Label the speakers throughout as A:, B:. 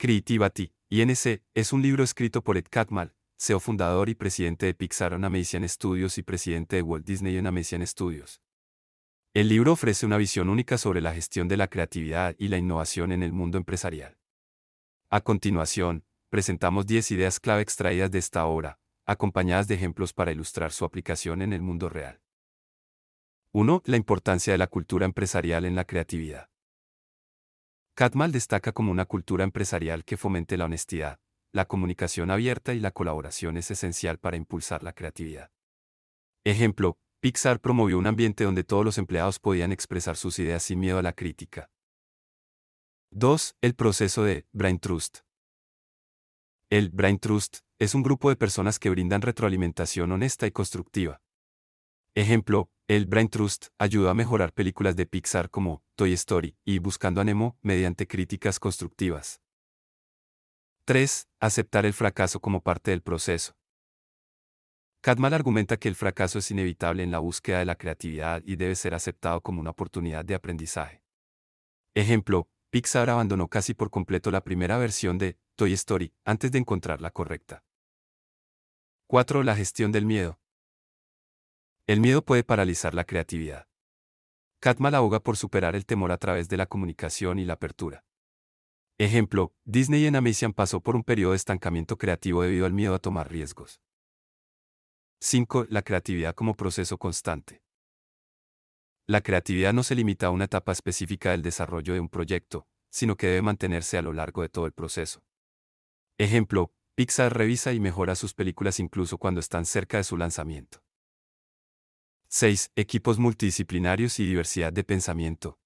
A: Creativity, INC, es un libro escrito por Ed Catmull, CEO fundador y presidente de Pixar Animation Studios y presidente de Walt Disney Animation Studios. El libro ofrece una visión única sobre la gestión de la creatividad y la innovación en el mundo empresarial. A continuación, presentamos 10 ideas clave extraídas de esta obra, acompañadas de ejemplos para ilustrar su aplicación en el mundo real. 1. La importancia de la cultura empresarial en la creatividad. Catmal destaca como una cultura empresarial que fomente la honestidad, la comunicación abierta y la colaboración es esencial para impulsar la creatividad. Ejemplo, Pixar promovió un ambiente donde todos los empleados podían expresar sus ideas sin miedo a la crítica. 2. El proceso de Brain Trust. El Brain Trust es un grupo de personas que brindan retroalimentación honesta y constructiva. Ejemplo, el Brain Trust ayudó a mejorar películas de Pixar como Toy Story y Buscando a Nemo mediante críticas constructivas. 3. Aceptar el fracaso como parte del proceso. Cadmal argumenta que el fracaso es inevitable en la búsqueda de la creatividad y debe ser aceptado como una oportunidad de aprendizaje. Ejemplo, Pixar abandonó casi por completo la primera versión de Toy Story antes de encontrar la correcta. 4. La gestión del miedo. El miedo puede paralizar la creatividad. Catmal aboga por superar el temor a través de la comunicación y la apertura. Ejemplo, Disney en Amazon pasó por un periodo de estancamiento creativo debido al miedo a tomar riesgos. 5. La creatividad como proceso constante. La creatividad no se limita a una etapa específica del desarrollo de un proyecto, sino que debe mantenerse a lo largo de todo el proceso. Ejemplo, Pixar revisa y mejora sus películas incluso cuando están cerca de su lanzamiento. 6. Equipos multidisciplinarios y diversidad de pensamiento.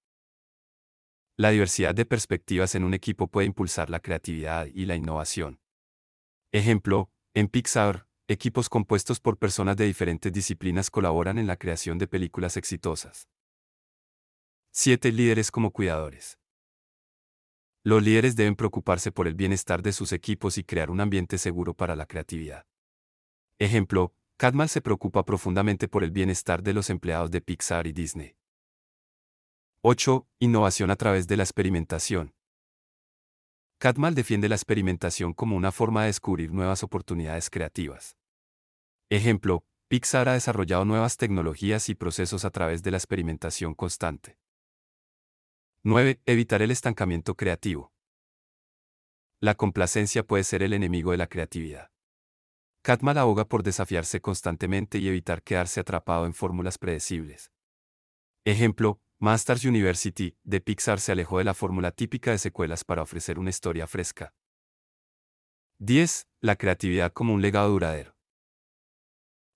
A: La diversidad de perspectivas en un equipo puede impulsar la creatividad y la innovación. Ejemplo, en Pixar, equipos compuestos por personas de diferentes disciplinas colaboran en la creación de películas exitosas. 7. Líderes como cuidadores. Los líderes deben preocuparse por el bienestar de sus equipos y crear un ambiente seguro para la creatividad. Ejemplo, Cadmal se preocupa profundamente por el bienestar de los empleados de Pixar y Disney. 8. Innovación a través de la experimentación. Cadmal defiende la experimentación como una forma de descubrir nuevas oportunidades creativas. Ejemplo, Pixar ha desarrollado nuevas tecnologías y procesos a través de la experimentación constante. 9. Evitar el estancamiento creativo. La complacencia puede ser el enemigo de la creatividad. Catmal ahoga por desafiarse constantemente y evitar quedarse atrapado en fórmulas predecibles. Ejemplo, Masters University, de Pixar se alejó de la fórmula típica de secuelas para ofrecer una historia fresca. 10. La creatividad como un legado duradero.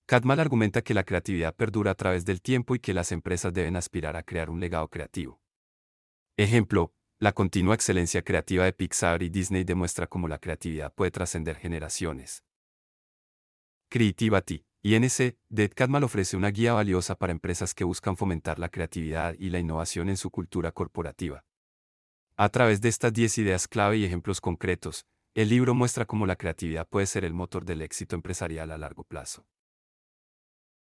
A: Catmal argumenta que la creatividad perdura a través del tiempo y que las empresas deben aspirar a crear un legado creativo. Ejemplo, la continua excelencia creativa de Pixar y Disney demuestra cómo la creatividad puede trascender generaciones. Creativity, INC, Dead Catmal ofrece una guía valiosa para empresas que buscan fomentar la creatividad y la innovación en su cultura corporativa. A través de estas 10 ideas clave y ejemplos concretos, el libro muestra cómo la creatividad puede ser el motor del éxito empresarial a largo plazo.